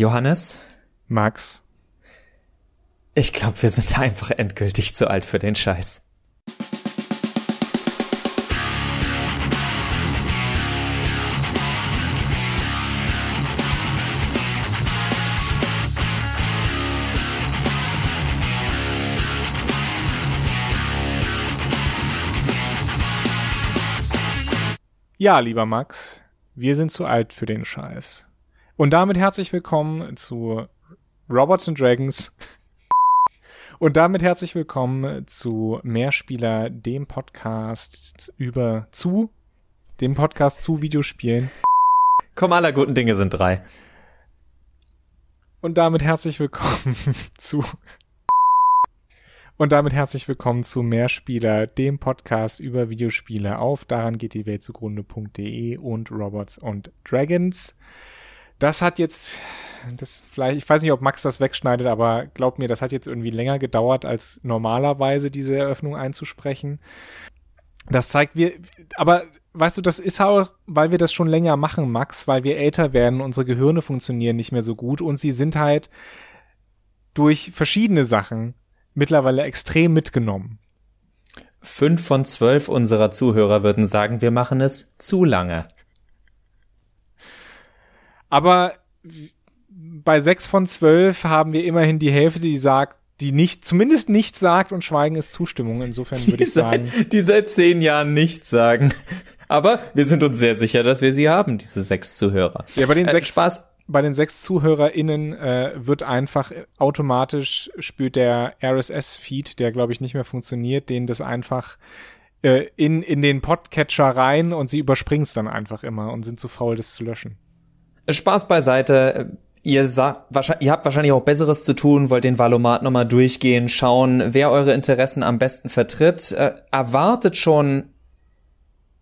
Johannes? Max? Ich glaube, wir sind einfach endgültig zu alt für den Scheiß. Ja, lieber Max, wir sind zu alt für den Scheiß. Und damit herzlich willkommen zu Robots and Dragons. Und damit herzlich willkommen zu Mehrspieler, dem Podcast über zu, dem Podcast zu Videospielen. Komm, aller guten Dinge sind drei. Und damit herzlich willkommen zu und damit herzlich willkommen zu Mehrspieler, dem Podcast über Videospiele auf daran geht die Welt zugrunde.de und Robots und Dragons. Das hat jetzt, das vielleicht, ich weiß nicht, ob Max das wegschneidet, aber glaubt mir, das hat jetzt irgendwie länger gedauert, als normalerweise diese Eröffnung einzusprechen. Das zeigt wir, aber weißt du, das ist auch, weil wir das schon länger machen, Max, weil wir älter werden, unsere Gehirne funktionieren nicht mehr so gut und sie sind halt durch verschiedene Sachen mittlerweile extrem mitgenommen. Fünf von zwölf unserer Zuhörer würden sagen, wir machen es zu lange. Aber bei sechs von zwölf haben wir immerhin die Hälfte, die sagt, die nicht, zumindest nichts sagt und Schweigen ist Zustimmung. Insofern würde ich sagen. Seit, die seit zehn Jahren nichts sagen. Aber wir sind uns sehr sicher, dass wir sie haben, diese sechs Zuhörer. Ja, bei den äh, sechs Spaß bei den sechs ZuhörerInnen äh, wird einfach automatisch spürt der RSS-Feed, der glaube ich nicht mehr funktioniert, den das einfach äh, in, in den Podcatcher rein und sie überspringen es dann einfach immer und sind zu faul, das zu löschen. Spaß beiseite. Ihr, ihr habt wahrscheinlich auch Besseres zu tun, wollt den Valomat nochmal durchgehen, schauen, wer eure Interessen am besten vertritt. Äh, erwartet schon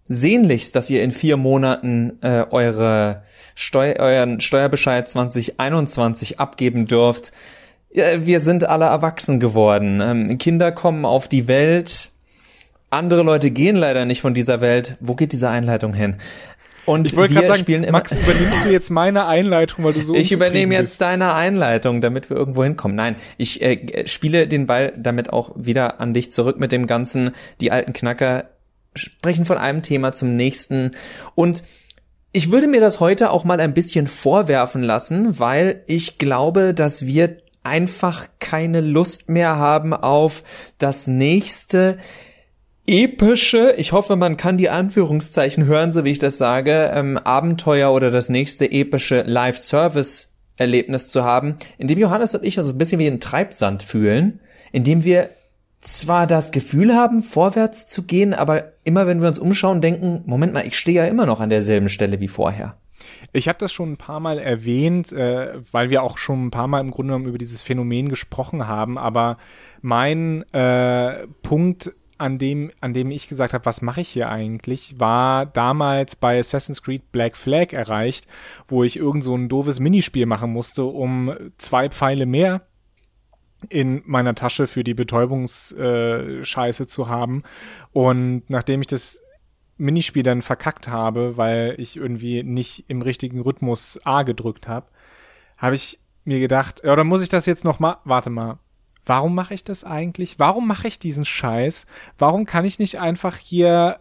sehnlichst, dass ihr in vier Monaten äh, eure Steu euren Steuerbescheid 2021 abgeben dürft. Wir sind alle erwachsen geworden. Ähm, Kinder kommen auf die Welt. Andere Leute gehen leider nicht von dieser Welt. Wo geht diese Einleitung hin? Und ich wollte gerade sagen, Max, übernimmst du jetzt meine Einleitung, weil du so Ich übernehme jetzt deine Einleitung, damit wir irgendwo hinkommen. Nein, ich äh, spiele den Ball damit auch wieder an dich zurück mit dem ganzen, die alten Knacker sprechen von einem Thema zum nächsten. Und ich würde mir das heute auch mal ein bisschen vorwerfen lassen, weil ich glaube, dass wir einfach keine Lust mehr haben auf das nächste epische, ich hoffe, man kann die Anführungszeichen hören, so wie ich das sage, ähm, Abenteuer oder das nächste epische Live-Service-Erlebnis zu haben, in dem Johannes und ich uns ein bisschen wie ein Treibsand fühlen, in dem wir zwar das Gefühl haben, vorwärts zu gehen, aber immer wenn wir uns umschauen, denken, Moment mal, ich stehe ja immer noch an derselben Stelle wie vorher. Ich habe das schon ein paar Mal erwähnt, äh, weil wir auch schon ein paar Mal im Grunde genommen über dieses Phänomen gesprochen haben, aber mein äh, Punkt an dem, an dem ich gesagt habe, was mache ich hier eigentlich, war damals bei Assassin's Creed Black Flag erreicht, wo ich irgend so ein doofes Minispiel machen musste, um zwei Pfeile mehr in meiner Tasche für die Betäubungsscheiße zu haben. Und nachdem ich das Minispiel dann verkackt habe, weil ich irgendwie nicht im richtigen Rhythmus A gedrückt habe, habe ich mir gedacht, ja, oder muss ich das jetzt noch mal, warte mal, warum mache ich das eigentlich? Warum mache ich diesen Scheiß? Warum kann ich nicht einfach hier,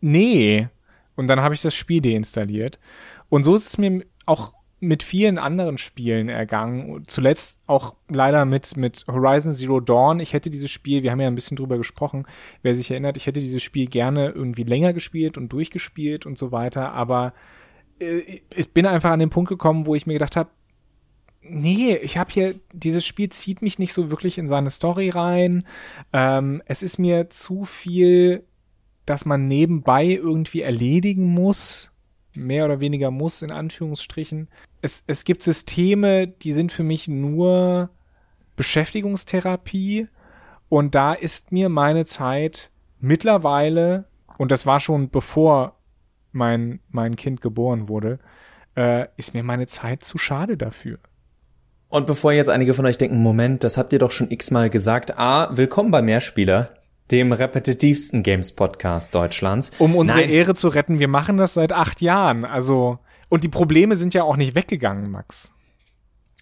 nee. Und dann habe ich das Spiel deinstalliert. Und so ist es mir auch mit vielen anderen Spielen ergangen. Zuletzt auch leider mit, mit Horizon Zero Dawn. Ich hätte dieses Spiel, wir haben ja ein bisschen drüber gesprochen, wer sich erinnert, ich hätte dieses Spiel gerne irgendwie länger gespielt und durchgespielt und so weiter, aber äh, ich bin einfach an den Punkt gekommen, wo ich mir gedacht habe, nee, ich habe hier, dieses Spiel zieht mich nicht so wirklich in seine Story rein. Ähm, es ist mir zu viel, dass man nebenbei irgendwie erledigen muss mehr oder weniger muss, in Anführungsstrichen. Es, es gibt Systeme, die sind für mich nur Beschäftigungstherapie und da ist mir meine Zeit mittlerweile, und das war schon bevor mein, mein Kind geboren wurde, äh, ist mir meine Zeit zu schade dafür. Und bevor jetzt einige von euch denken, Moment, das habt ihr doch schon x-mal gesagt. A, willkommen bei Mehrspieler dem repetitivsten Games-Podcast Deutschlands. Um unsere Nein. Ehre zu retten, wir machen das seit acht Jahren. Also, und die Probleme sind ja auch nicht weggegangen, Max.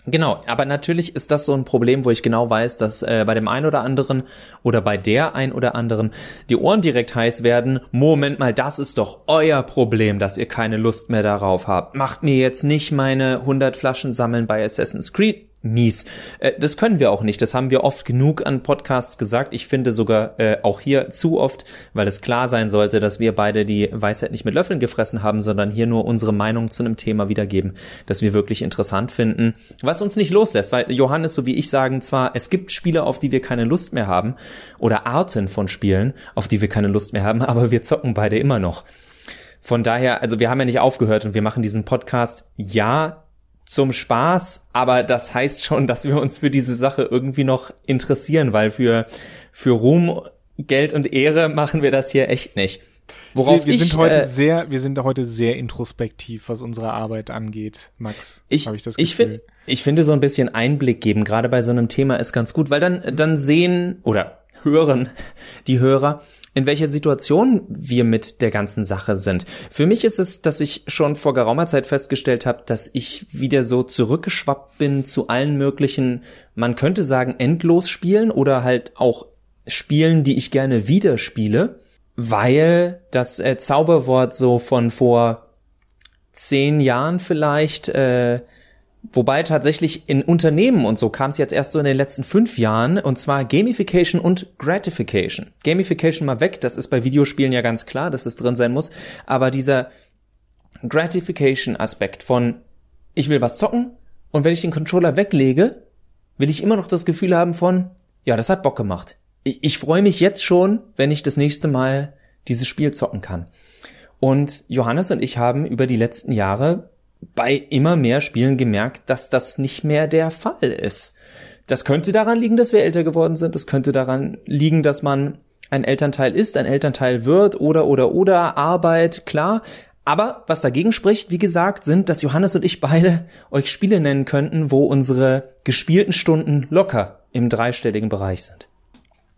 Genau, aber natürlich ist das so ein Problem, wo ich genau weiß, dass äh, bei dem einen oder anderen oder bei der ein oder anderen die Ohren direkt heiß werden. Moment mal, das ist doch euer Problem, dass ihr keine Lust mehr darauf habt. Macht mir jetzt nicht meine 100 Flaschen sammeln bei Assassin's Creed mies. Äh, das können wir auch nicht. Das haben wir oft genug an Podcasts gesagt. Ich finde sogar äh, auch hier zu oft, weil es klar sein sollte, dass wir beide die Weisheit nicht mit Löffeln gefressen haben, sondern hier nur unsere Meinung zu einem Thema wiedergeben, das wir wirklich interessant finden, was uns nicht loslässt, weil Johannes so wie ich sagen zwar, es gibt Spiele, auf die wir keine Lust mehr haben oder Arten von Spielen, auf die wir keine Lust mehr haben, aber wir zocken beide immer noch. Von daher, also wir haben ja nicht aufgehört und wir machen diesen Podcast. Ja, zum Spaß, aber das heißt schon, dass wir uns für diese Sache irgendwie noch interessieren, weil für, für Ruhm, Geld und Ehre machen wir das hier echt nicht. Worauf wir ich, sind heute äh, sehr, wir sind heute sehr introspektiv, was unsere Arbeit angeht, Max. Ich, ich, ich finde, ich finde so ein bisschen Einblick geben, gerade bei so einem Thema ist ganz gut, weil dann, dann sehen oder hören die Hörer, in welcher Situation wir mit der ganzen Sache sind. Für mich ist es, dass ich schon vor geraumer Zeit festgestellt habe, dass ich wieder so zurückgeschwappt bin zu allen möglichen, man könnte sagen, endlos spielen oder halt auch Spielen, die ich gerne wieder spiele, weil das äh, Zauberwort so von vor zehn Jahren vielleicht äh, Wobei tatsächlich in Unternehmen und so kam es jetzt erst so in den letzten fünf Jahren, und zwar Gamification und Gratification. Gamification mal weg, das ist bei Videospielen ja ganz klar, dass es drin sein muss, aber dieser Gratification-Aspekt von, ich will was zocken, und wenn ich den Controller weglege, will ich immer noch das Gefühl haben von, ja, das hat Bock gemacht. Ich, ich freue mich jetzt schon, wenn ich das nächste Mal dieses Spiel zocken kann. Und Johannes und ich haben über die letzten Jahre bei immer mehr Spielen gemerkt, dass das nicht mehr der Fall ist. Das könnte daran liegen, dass wir älter geworden sind. Das könnte daran liegen, dass man ein Elternteil ist, ein Elternteil wird oder oder oder Arbeit, klar. Aber was dagegen spricht, wie gesagt, sind, dass Johannes und ich beide euch Spiele nennen könnten, wo unsere gespielten Stunden locker im dreistelligen Bereich sind.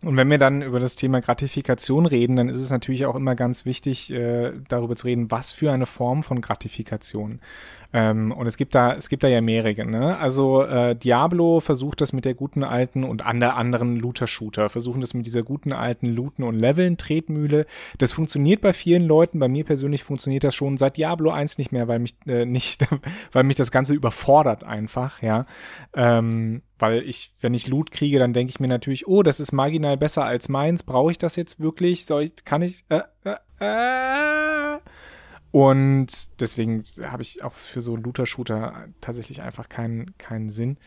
Und wenn wir dann über das Thema Gratifikation reden, dann ist es natürlich auch immer ganz wichtig, äh, darüber zu reden, was für eine Form von Gratifikation. Ähm, und es gibt da, es gibt da ja mehrere. Ne? Also äh, Diablo versucht das mit der guten alten und an der anderen Looter-Shooter, versuchen das mit dieser guten alten Looten und Leveln, Tretmühle. Das funktioniert bei vielen Leuten. Bei mir persönlich funktioniert das schon seit Diablo 1 nicht mehr, weil mich äh, nicht, weil mich das Ganze überfordert einfach, ja. Ähm, weil ich, wenn ich Loot kriege, dann denke ich mir natürlich, oh, das ist marginal besser als meins. Brauche ich das jetzt wirklich? Soll ich, kann ich? Äh, äh, äh, und deswegen habe ich auch für so Looter-Shooter tatsächlich einfach keinen keinen Sinn.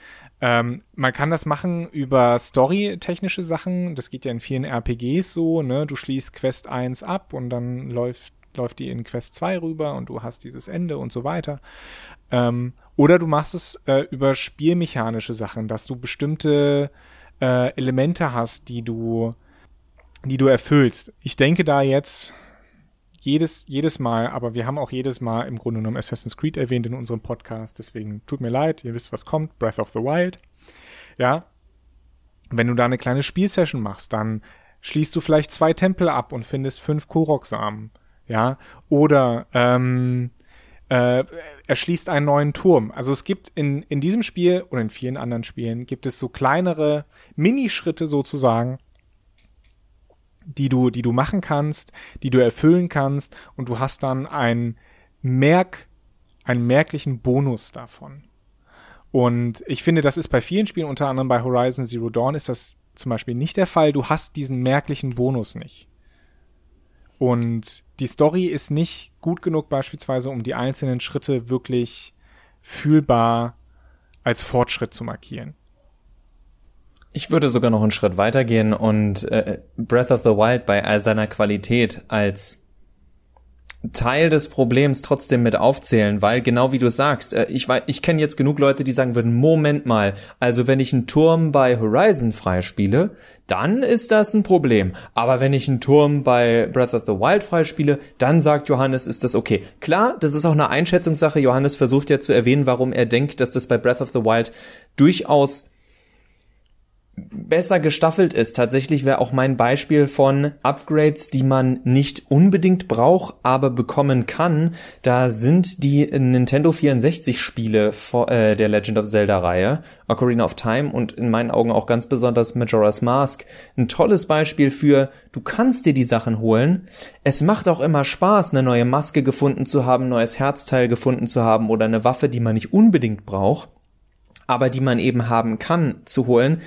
Ähm, man kann das machen über story-technische Sachen. Das geht ja in vielen RPGs so, ne? Du schließt Quest 1 ab und dann läuft, läuft die in Quest 2 rüber und du hast dieses Ende und so weiter. Ähm, oder du machst es äh, über spielmechanische Sachen, dass du bestimmte äh, Elemente hast, die du, die du erfüllst. Ich denke da jetzt, jedes, jedes Mal, aber wir haben auch jedes Mal im Grunde genommen Assassin's Creed erwähnt in unserem Podcast, deswegen tut mir leid, ihr wisst, was kommt, Breath of the Wild. Ja. Wenn du da eine kleine Spielsession machst, dann schließt du vielleicht zwei Tempel ab und findest fünf Korok-Samen. Ja. Oder ähm, äh, erschließt einen neuen Turm. Also es gibt in, in diesem Spiel oder in vielen anderen Spielen gibt es so kleinere Minischritte sozusagen, die du, die du machen kannst, die du erfüllen kannst und du hast dann ein Merk, einen merklichen Bonus davon. Und ich finde, das ist bei vielen Spielen, unter anderem bei Horizon Zero Dawn, ist das zum Beispiel nicht der Fall. Du hast diesen merklichen Bonus nicht. Und die Story ist nicht gut genug beispielsweise, um die einzelnen Schritte wirklich fühlbar als Fortschritt zu markieren. Ich würde sogar noch einen Schritt weitergehen und äh, Breath of the Wild bei all seiner Qualität als Teil des Problems trotzdem mit aufzählen, weil genau wie du sagst, äh, ich ich kenne jetzt genug Leute, die sagen würden, Moment mal, also wenn ich einen Turm bei Horizon freispiele, dann ist das ein Problem. Aber wenn ich einen Turm bei Breath of the Wild freispiele, dann sagt Johannes, ist das okay. Klar, das ist auch eine Einschätzungssache. Johannes versucht ja zu erwähnen, warum er denkt, dass das bei Breath of the Wild durchaus besser gestaffelt ist. Tatsächlich wäre auch mein Beispiel von Upgrades, die man nicht unbedingt braucht, aber bekommen kann. Da sind die Nintendo 64 Spiele äh, der Legend of Zelda Reihe, Ocarina of Time und in meinen Augen auch ganz besonders Majora's Mask. Ein tolles Beispiel für, du kannst dir die Sachen holen. Es macht auch immer Spaß, eine neue Maske gefunden zu haben, neues Herzteil gefunden zu haben oder eine Waffe, die man nicht unbedingt braucht aber die man eben haben kann, zu holen.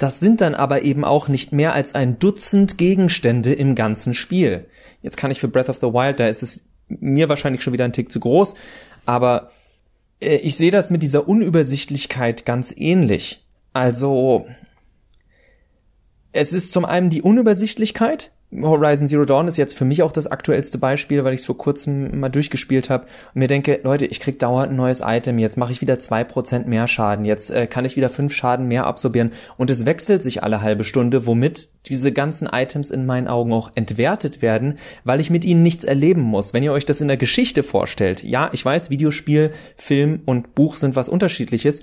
Das sind dann aber eben auch nicht mehr als ein Dutzend Gegenstände im ganzen Spiel. Jetzt kann ich für Breath of the Wild, da ist es mir wahrscheinlich schon wieder ein Tick zu groß, aber äh, ich sehe das mit dieser Unübersichtlichkeit ganz ähnlich. Also, es ist zum einen die Unübersichtlichkeit, Horizon Zero Dawn ist jetzt für mich auch das aktuellste Beispiel, weil ich es vor kurzem mal durchgespielt habe und mir denke, Leute, ich krieg dauernd ein neues Item, jetzt mache ich wieder zwei Prozent mehr Schaden, jetzt äh, kann ich wieder fünf Schaden mehr absorbieren und es wechselt sich alle halbe Stunde, womit diese ganzen Items in meinen Augen auch entwertet werden, weil ich mit ihnen nichts erleben muss. Wenn ihr euch das in der Geschichte vorstellt, ja, ich weiß, Videospiel, Film und Buch sind was unterschiedliches,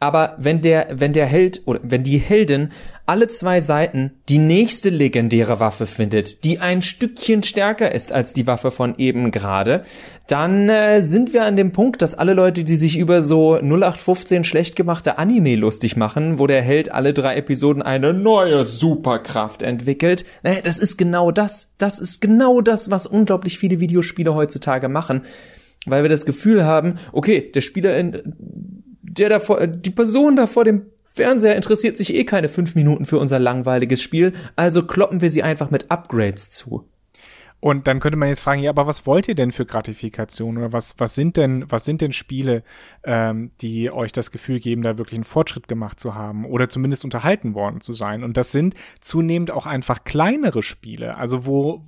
aber wenn der, wenn der Held oder wenn die Heldin alle zwei Seiten die nächste legendäre Waffe findet, die ein Stückchen stärker ist als die Waffe von eben gerade, dann äh, sind wir an dem Punkt, dass alle Leute, die sich über so 0815 schlecht gemachte Anime lustig machen, wo der Held alle drei Episoden eine neue Superkraft entwickelt, äh, das ist genau das. Das ist genau das, was unglaublich viele Videospiele heutzutage machen weil wir das Gefühl haben, okay, der Spieler in, der davor, die Person da vor dem Fernseher interessiert sich eh keine fünf Minuten für unser langweiliges Spiel, also kloppen wir sie einfach mit Upgrades zu. Und dann könnte man jetzt fragen, ja, aber was wollt ihr denn für Gratifikation oder was, was sind denn, was sind denn Spiele, ähm, die euch das Gefühl geben, da wirklich einen Fortschritt gemacht zu haben oder zumindest unterhalten worden zu sein? Und das sind zunehmend auch einfach kleinere Spiele, also wo,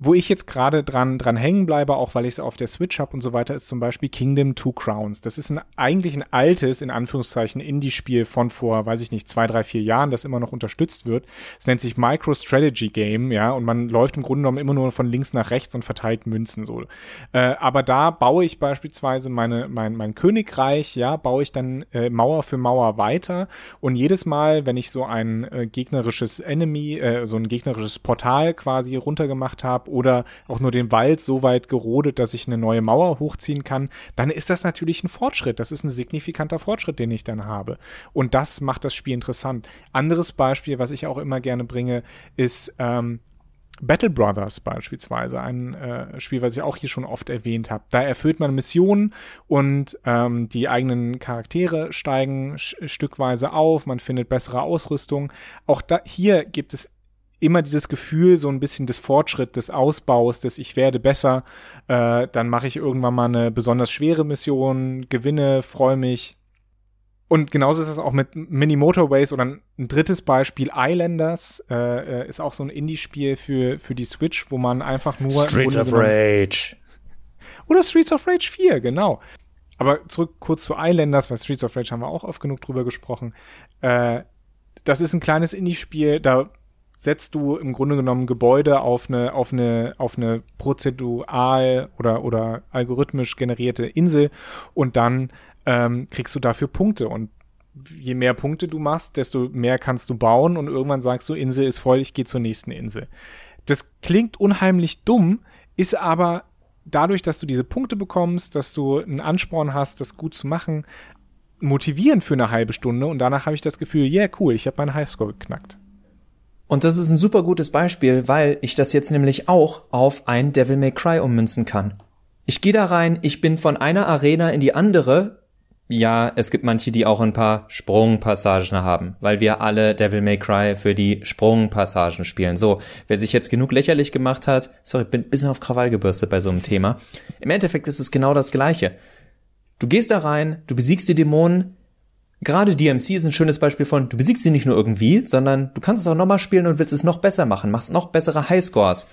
wo ich jetzt gerade dran, dran hängen bleibe, auch weil ich es auf der Switch habe und so weiter, ist zum Beispiel Kingdom Two Crowns. Das ist ein, eigentlich ein altes, in Anführungszeichen, Indie-Spiel von vor, weiß ich nicht, zwei, drei, vier Jahren, das immer noch unterstützt wird. Es nennt sich Micro Strategy Game, ja, und man läuft im Grunde genommen immer nur von links nach rechts und verteilt Münzen so. Äh, aber da baue ich beispielsweise meine, mein, mein Königreich, ja, baue ich dann äh, Mauer für Mauer weiter und jedes Mal, wenn ich so ein äh, gegnerisches Enemy, äh, so ein gegnerisches Portal quasi runtergemacht habe, oder auch nur den Wald so weit gerodet, dass ich eine neue Mauer hochziehen kann, dann ist das natürlich ein Fortschritt. Das ist ein signifikanter Fortschritt, den ich dann habe. Und das macht das Spiel interessant. Anderes Beispiel, was ich auch immer gerne bringe, ist ähm, Battle Brothers beispielsweise, ein äh, Spiel, was ich auch hier schon oft erwähnt habe. Da erfüllt man Missionen und ähm, die eigenen Charaktere steigen stückweise auf, man findet bessere Ausrüstung. Auch da hier gibt es immer dieses Gefühl, so ein bisschen des Fortschritts, des Ausbaus, des ich werde besser, äh, dann mache ich irgendwann mal eine besonders schwere Mission, gewinne, freue mich. Und genauso ist es auch mit Mini Motorways oder ein drittes Beispiel, Islanders, äh, äh, ist auch so ein Indie-Spiel für, für die Switch, wo man einfach nur. Streets of Rage. Oder Streets of Rage 4, genau. Aber zurück kurz zu Islanders, weil Streets of Rage haben wir auch oft genug drüber gesprochen. Äh, das ist ein kleines Indie-Spiel, da setzt du im Grunde genommen Gebäude auf eine, auf eine, auf eine prozedural oder, oder algorithmisch generierte Insel und dann ähm, kriegst du dafür Punkte und je mehr Punkte du machst, desto mehr kannst du bauen und irgendwann sagst du, Insel ist voll, ich gehe zur nächsten Insel. Das klingt unheimlich dumm, ist aber dadurch, dass du diese Punkte bekommst, dass du einen Ansporn hast, das gut zu machen, motivierend für eine halbe Stunde und danach habe ich das Gefühl, yeah, cool, ich habe meinen Highscore geknackt. Und das ist ein super gutes Beispiel, weil ich das jetzt nämlich auch auf ein Devil May Cry ummünzen kann. Ich gehe da rein, ich bin von einer Arena in die andere. Ja, es gibt manche, die auch ein paar Sprungpassagen haben, weil wir alle Devil May Cry für die Sprungpassagen spielen. So, wer sich jetzt genug lächerlich gemacht hat, sorry, bin ein bisschen auf Krawall gebürstet bei so einem Thema. Im Endeffekt ist es genau das Gleiche. Du gehst da rein, du besiegst die Dämonen, Gerade DMC ist ein schönes Beispiel von, du besiegst sie nicht nur irgendwie, sondern du kannst es auch nochmal spielen und willst es noch besser machen, machst noch bessere Highscores.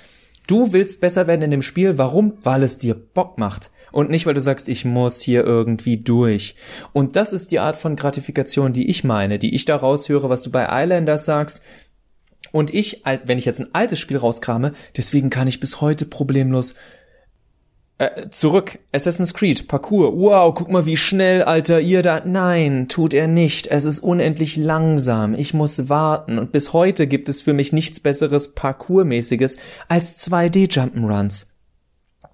Du willst besser werden in dem Spiel, warum? Weil es dir Bock macht. Und nicht, weil du sagst, ich muss hier irgendwie durch. Und das ist die Art von Gratifikation, die ich meine, die ich da raushöre, was du bei Islanders sagst. Und ich, wenn ich jetzt ein altes Spiel rauskrame, deswegen kann ich bis heute problemlos Äh, zurück, Assassin's Creed, Parkour. Wow, guck mal, wie schnell, Alter, ihr da. Nein, tut er nicht. Es ist unendlich langsam. Ich muss warten. Und bis heute gibt es für mich nichts besseres Parkourmäßiges als 2D Jump'n'Runs.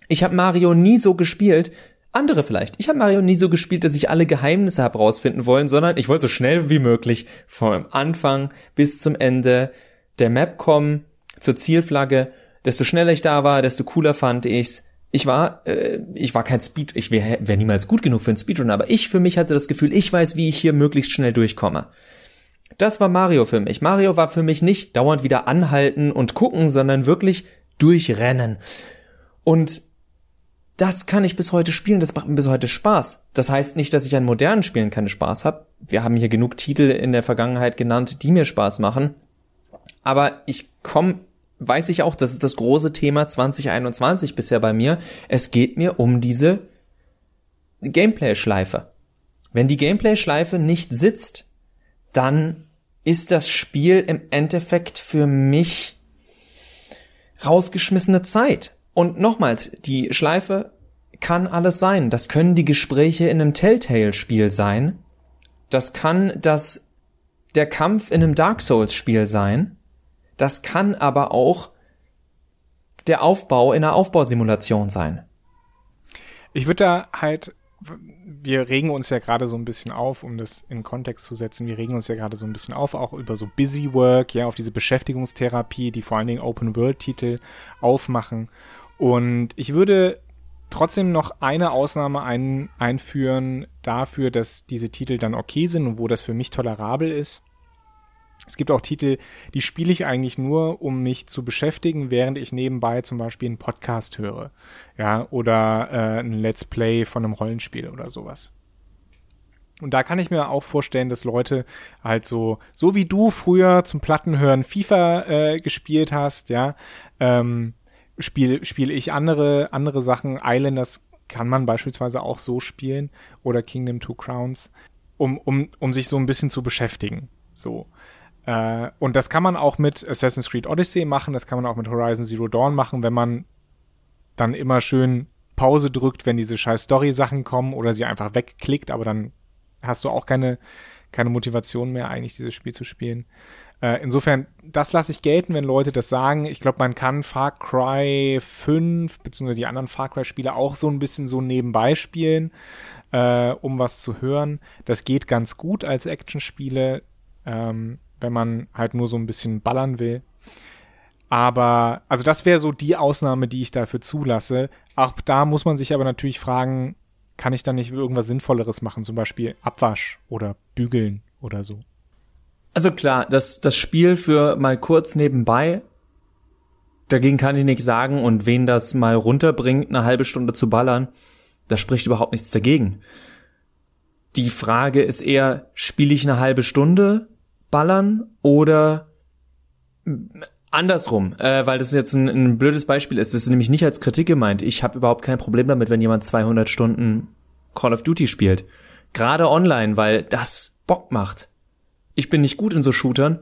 Ich habe Mario nie so gespielt, andere vielleicht. Ich habe Mario nie so gespielt, dass ich alle Geheimnisse habe rausfinden wollen, sondern ich wollte so schnell wie möglich vom Anfang bis zum Ende der Map kommen, zur Zielflagge. Desto schneller ich da war, desto cooler fand ich's. Ich war, äh, ich war kein Speed, ich wäre wär niemals gut genug für einen Speedrun, aber ich für mich hatte das Gefühl, ich weiß, wie ich hier möglichst schnell durchkomme. Das war Mario für mich. Mario war für mich nicht dauernd wieder anhalten und gucken, sondern wirklich durchrennen. Und das kann ich bis heute spielen, das macht mir bis heute Spaß. Das heißt nicht, dass ich an modernen Spielen keinen Spaß habe. Wir haben hier genug Titel in der Vergangenheit genannt, die mir Spaß machen. Aber ich komme, weiß ich auch, das ist das große Thema 2021 bisher bei mir. Es geht mir um diese Gameplay-Schleife. Wenn die Gameplay-Schleife nicht sitzt, dann ist das Spiel im Endeffekt für mich rausgeschmissene Zeit. Und nochmals, die Schleife kann alles sein. Das können die Gespräche in einem Telltale-Spiel sein. Das kann das, der Kampf in einem Dark Souls-Spiel sein. Das kann aber auch der Aufbau in einer Aufbausimulation sein. Ich würde da halt, wir regen uns ja gerade so ein bisschen auf, um das in Kontext zu setzen, wir regen uns ja gerade so ein bisschen auf, auch über so Busy Work, ja, auf diese Beschäftigungstherapie, die vor allen Dingen Open-World-Titel aufmachen. Und ich würde trotzdem noch eine Ausnahme ein, einführen dafür, dass diese Titel dann okay sind und wo das für mich tolerabel ist. Es gibt auch Titel, die spiele ich eigentlich nur, um mich zu beschäftigen, während ich nebenbei zum Beispiel einen Podcast höre. Ja, oder äh, ein Let's Play von einem Rollenspiel oder sowas. Und da kann ich mir auch vorstellen, dass Leute halt so, so wie du früher zum Plattenhören FIFA äh, gespielt hast, ja, ähm, spiele spiel ich andere, andere Sachen. Islanders kann man beispielsweise auch so spielen oder Kingdom Two Crowns, um, um, um sich so ein bisschen zu beschäftigen. So. Äh, und das kann man auch mit Assassin's Creed Odyssey machen, das kann man auch mit Horizon Zero Dawn machen, wenn man dann immer schön Pause drückt, wenn diese scheiß Story-Sachen kommen oder sie einfach wegklickt, aber dann hast du auch keine, keine Motivation mehr, eigentlich dieses Spiel zu spielen. Äh, insofern, das lasse ich gelten, wenn Leute das sagen. Ich glaube, man kann Far Cry 5 beziehungsweise die anderen Far Cry-Spiele auch so ein bisschen so nebenbei spielen, äh, um was zu hören. Das geht ganz gut als Actionspiele, ähm, wenn man halt nur so ein bisschen ballern will. Aber, also das wäre so die Ausnahme, die ich dafür zulasse. Auch da muss man sich aber natürlich fragen, kann ich da nicht irgendwas Sinnvolleres machen, zum Beispiel Abwasch oder Bügeln oder so. Also klar, das, das Spiel für mal kurz nebenbei, dagegen kann ich nichts sagen und wen das mal runterbringt, eine halbe Stunde zu ballern, da spricht überhaupt nichts dagegen. Die Frage ist eher, spiele ich eine halbe Stunde ballern oder andersrum, äh, weil das jetzt ein, ein blödes Beispiel ist. Das ist nämlich nicht als Kritik gemeint. Ich habe überhaupt kein Problem damit, wenn jemand 200 Stunden Call of Duty spielt. Gerade online, weil das Bock macht. Ich bin nicht gut in so Shootern,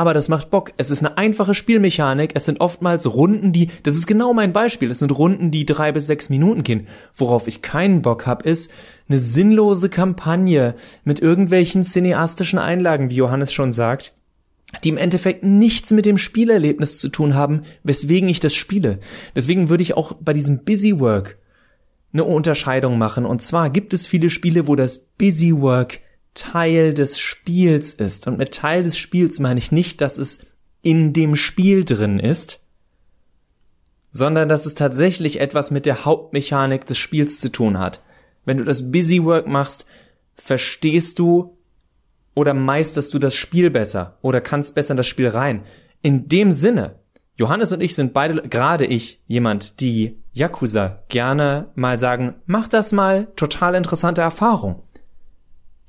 aber das macht Bock. Es ist eine einfache Spielmechanik. Es sind oftmals Runden, die, das ist genau mein Beispiel. Es sind Runden, die drei bis sechs Minuten gehen. Worauf ich keinen Bock hab, ist eine sinnlose Kampagne mit irgendwelchen cineastischen Einlagen, wie Johannes schon sagt, die im Endeffekt nichts mit dem Spielerlebnis zu tun haben, weswegen ich das spiele. Deswegen würde ich auch bei diesem Busy Work eine Unterscheidung machen. Und zwar gibt es viele Spiele, wo das Busy Work Teil des Spiels ist. Und mit Teil des Spiels meine ich nicht, dass es in dem Spiel drin ist, sondern dass es tatsächlich etwas mit der Hauptmechanik des Spiels zu tun hat. Wenn du das Busy Work machst, verstehst du oder meisterst du das Spiel besser oder kannst besser in das Spiel rein. In dem Sinne, Johannes und ich sind beide, gerade ich, jemand, die Yakuza gerne mal sagen, mach das mal, total interessante Erfahrung.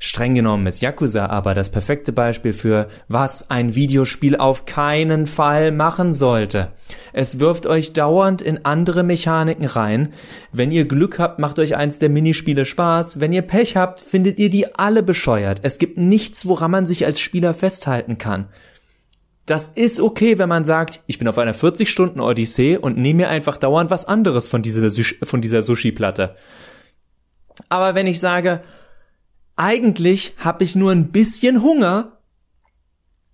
Streng genommen ist Yakuza aber das perfekte Beispiel für, was ein Videospiel auf keinen Fall machen sollte. Es wirft euch dauernd in andere Mechaniken rein. Wenn ihr Glück habt, macht euch eins der Minispiele Spaß. Wenn ihr Pech habt, findet ihr die alle bescheuert. Es gibt nichts, woran man sich als Spieler festhalten kann. das ist okay, wenn man sagt, ich bin auf einer 40-Stunden-Odyssee und nehme mir einfach dauernd was anderes von dieser, von dieser Sushi-Platte. Aber wenn ich sage, eigentlich habe ich nur ein bisschen Hunger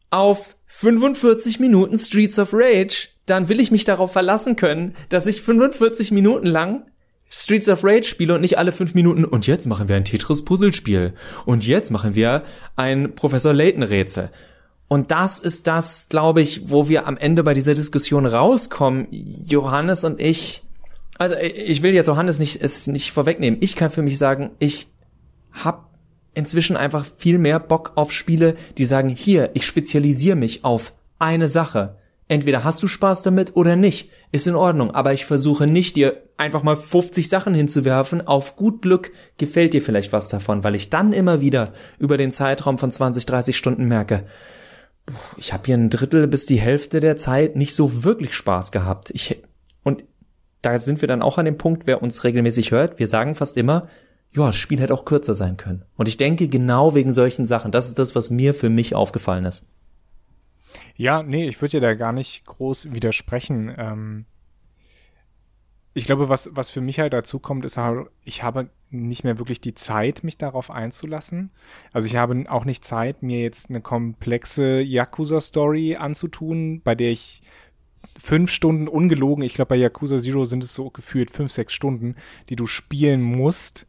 auf 45 Minuten Streets of Rage, dann will ich mich darauf verlassen können, dass ich 45 Minuten lang Streets of Rage spiele und nicht alle fünf Minuten und jetzt machen wir ein Tetris-Puzzlespiel und jetzt machen wir ein Professor Layton-Rätsel. Und das ist das, glaube ich, wo wir am Ende bei dieser Diskussion rauskommen. Johannes und ich, also ich will jetzt Johannes nicht, es nicht vorwegnehmen. Ich kann für mich sagen, ich hab inzwischen einfach viel mehr Bock auf Spiele, die sagen, hier, ich spezialisiere mich auf eine Sache. Entweder hast du Spaß damit oder nicht. Ist in Ordnung, aber ich versuche nicht, dir einfach mal 50 Sachen hinzuwerfen. Auf gut Glück gefällt dir vielleicht was davon, weil ich dann immer wieder über den Zeitraum von 20, 30 Stunden merke, ich habe hier ein Drittel bis die Hälfte der Zeit nicht so wirklich Spaß gehabt. Ich, und da sind wir dann auch an dem Punkt, wer uns regelmäßig hört, wir sagen fast immer, ja, das Spiel hätte auch kürzer sein können. Und ich denke genau wegen solchen Sachen, das ist das, was mir für mich aufgefallen ist. Ja, nee, ich würde ja da gar nicht groß widersprechen. Ähm, ich glaube, was, was für mich halt dazu kommt, ist halt, ich habe nicht mehr wirklich die Zeit, mich darauf einzulassen. Also ich habe auch nicht Zeit, mir jetzt eine komplexe Yakuza-Story anzutun, bei der ich fünf Stunden ungelogen, ich glaube bei Yakuza Zero sind es so gefühlt fünf, sechs Stunden, die du spielen musst,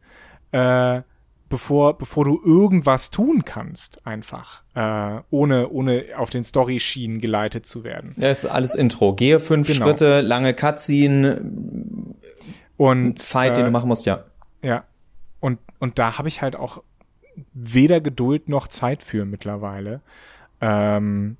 äh, bevor, bevor du irgendwas tun kannst, einfach, äh, ohne, ohne auf den Story-Schienen geleitet zu werden. Das ist alles Intro. Gehe fünf genau. Schritte, lange Cutscene und Fight, äh, den du äh, machen musst, ja. Ja. Und, und da habe ich halt auch weder Geduld noch Zeit für mittlerweile. Ähm,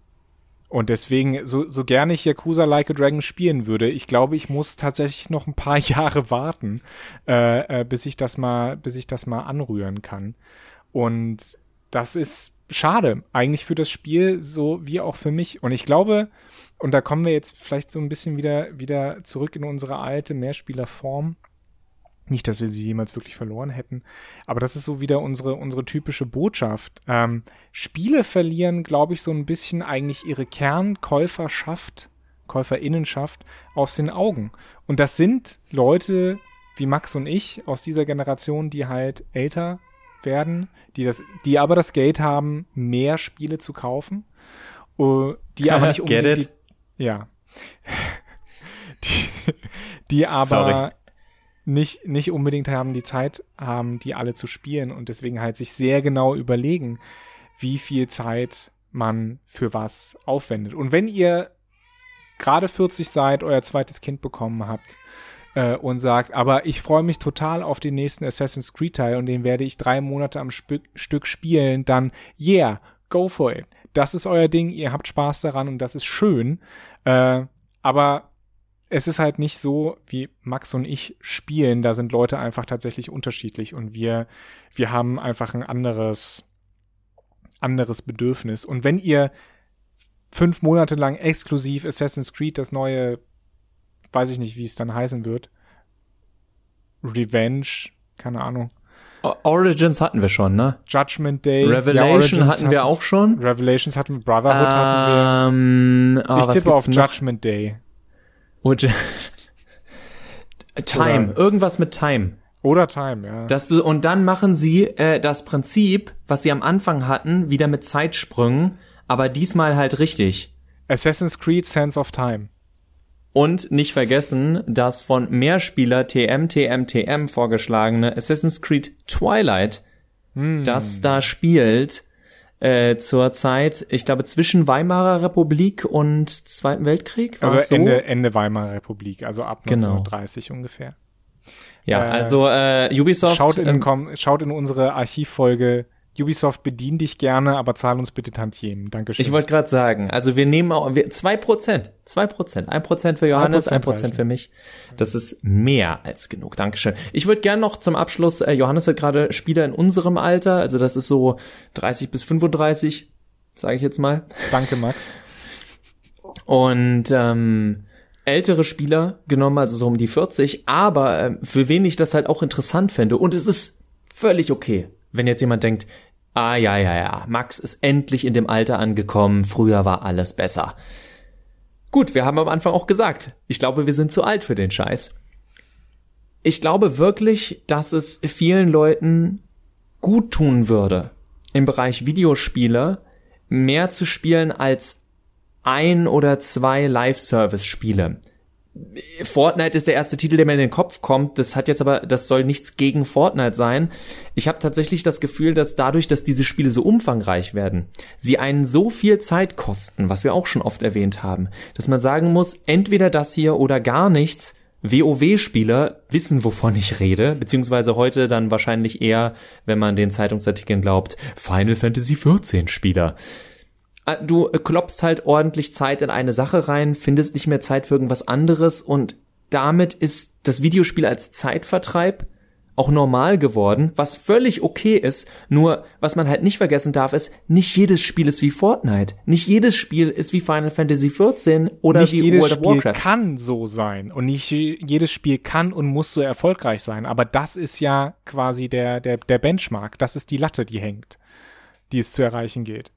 und deswegen, so, so gerne ich Yakuza Like a Dragon spielen würde, ich glaube, ich muss tatsächlich noch ein paar Jahre warten, äh, äh, bis ich das mal, bis ich das mal anrühren kann. Und das ist schade, eigentlich für das Spiel, so wie auch für mich. Und ich glaube, und da kommen wir jetzt vielleicht so ein bisschen wieder, wieder zurück in unsere alte Mehrspielerform. Nicht, dass wir sie jemals wirklich verloren hätten, aber das ist so wieder unsere, unsere typische Botschaft. Ähm, Spiele verlieren, glaube ich, so ein bisschen eigentlich ihre Kernkäuferschaft, Käuferinnenschaft aus den Augen. Und das sind Leute wie Max und ich aus dieser Generation, die halt älter werden, die das, die aber das Geld haben, mehr Spiele zu kaufen, uh, die aber nicht unbedingt, die, ja, die, die aber Sorry nicht, nicht unbedingt haben die Zeit haben, die alle zu spielen und deswegen halt sich sehr genau überlegen, wie viel Zeit man für was aufwendet. Und wenn ihr gerade 40 seid, euer zweites Kind bekommen habt äh, und sagt, aber ich freue mich total auf den nächsten Assassin's Creed Teil und den werde ich drei Monate am Sp Stück spielen, dann yeah, go for it. Das ist euer Ding, ihr habt Spaß daran und das ist schön. Äh, aber es ist halt nicht so, wie Max und ich spielen, da sind Leute einfach tatsächlich unterschiedlich und wir, wir haben einfach ein anderes, anderes Bedürfnis. Und wenn ihr fünf Monate lang exklusiv Assassin's Creed, das neue, weiß ich nicht, wie es dann heißen wird, Revenge, keine Ahnung. Origins hatten wir schon, ne? Judgment Day. Revelation ja, hatten wir auch schon. Revelations hatten wir, Brotherhood um, hatten wir. Oh, ich tippe auf Judgment Day. Und Time, Oder irgendwas mit Time. Oder Time, ja. Dass du, und dann machen sie äh, das Prinzip, was sie am Anfang hatten, wieder mit Zeitsprüngen, aber diesmal halt richtig. Assassin's Creed Sense of Time. Und nicht vergessen, das von Mehrspieler TM, TM, TM vorgeschlagene Assassin's Creed Twilight, hm. das da spielt, äh, zur Zeit, ich glaube, zwischen Weimarer Republik und Zweiten Weltkrieg. War also so? Ende, Ende Weimarer Republik, also ab 1930 genau. ungefähr. Ja, äh, also äh, Ubisoft. Schaut in, ähm, schaut in unsere Archivfolge Ubisoft bedien dich gerne, aber zahl uns bitte Tantiemen. Dankeschön. Ich wollte gerade sagen, also wir nehmen auch wir, zwei Prozent, zwei Prozent, ein Prozent für Johannes, ein Prozent für mich. Das ist mehr als genug. Dankeschön. Ich würde gerne noch zum Abschluss, äh, Johannes hat gerade Spieler in unserem Alter, also das ist so 30 bis 35, sage ich jetzt mal. Danke, Max. Und ähm, ältere Spieler genommen, also so um die 40, aber äh, für wen ich das halt auch interessant fände und es ist völlig okay, wenn jetzt jemand denkt, Ah ja, ja, ja, Max ist endlich in dem Alter angekommen, früher war alles besser. Gut, wir haben am Anfang auch gesagt, ich glaube, wir sind zu alt für den Scheiß. Ich glaube wirklich, dass es vielen Leuten gut tun würde, im Bereich Videospiele mehr zu spielen als ein oder zwei Live-Service-Spiele. Fortnite ist der erste Titel, der mir in den Kopf kommt. Das hat jetzt aber, das soll nichts gegen Fortnite sein. Ich habe tatsächlich das Gefühl, dass dadurch, dass diese Spiele so umfangreich werden, sie einen so viel Zeit kosten, was wir auch schon oft erwähnt haben, dass man sagen muss, entweder das hier oder gar nichts. WoW-Spieler wissen, wovon ich rede, beziehungsweise heute dann wahrscheinlich eher, wenn man den Zeitungsartikeln glaubt, Final Fantasy XIV Spieler. Ah, du klopfst halt ordentlich Zeit in eine Sache rein, findest nicht mehr Zeit für irgendwas anderes und damit ist das Videospiel als Zeitvertreib auch normal geworden, was völlig okay ist. Nur, was man halt nicht vergessen darf, ist, nicht jedes Spiel ist wie Fortnite. Nicht jedes Spiel ist wie Final Fantasy XIV oder nicht wie jedes World of Spiel Warcraft. kann so sein und nicht jedes Spiel kann und muss so erfolgreich sein. Aber das ist ja quasi der, der, der Benchmark. Das ist die Latte, die hängt, die es zu erreichen geht.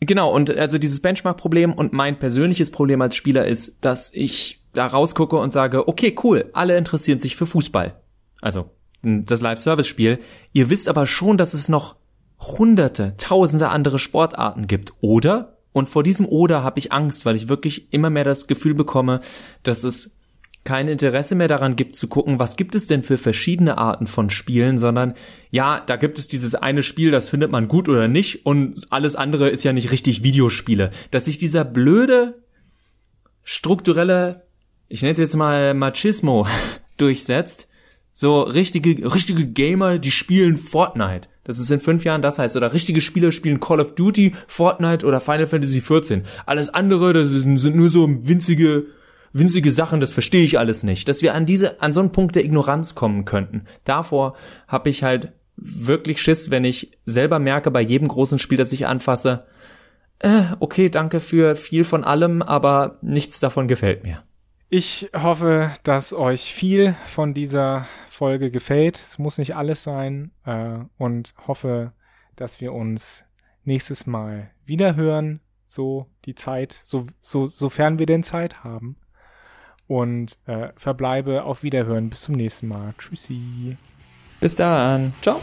Genau, und also dieses Benchmark-Problem und mein persönliches Problem als Spieler ist, dass ich da rausgucke und sage, okay, cool, alle interessieren sich für Fußball. Also das Live-Service-Spiel. Ihr wisst aber schon, dass es noch hunderte, tausende andere Sportarten gibt, oder? Und vor diesem Oder habe ich Angst, weil ich wirklich immer mehr das Gefühl bekomme, dass es kein Interesse mehr daran gibt zu gucken, was gibt es denn für verschiedene Arten von Spielen, sondern ja, da gibt es dieses eine Spiel, das findet man gut oder nicht und alles andere ist ja nicht richtig Videospiele. Dass sich dieser blöde strukturelle, ich nenne es jetzt mal Machismo durchsetzt, so richtige, richtige Gamer, die spielen Fortnite. Das ist in fünf Jahren das heißt. Oder richtige Spieler spielen Call of Duty, Fortnite oder Final Fantasy XIV. Alles andere, das sind nur so winzige winzige Sachen, das verstehe ich alles nicht, dass wir an diese, an so einen Punkt der Ignoranz kommen könnten. Davor habe ich halt wirklich Schiss, wenn ich selber merke bei jedem großen Spiel, das ich anfasse, äh, okay, danke für viel von allem, aber nichts davon gefällt mir. Ich hoffe, dass euch viel von dieser Folge gefällt. Es muss nicht alles sein äh, und hoffe, dass wir uns nächstes Mal wieder hören, so die Zeit, so, so, sofern wir denn Zeit haben und äh, verbleibe auf Wiederhören. Bis zum nächsten Mal. Tschüssi. Bis dann. Ciao.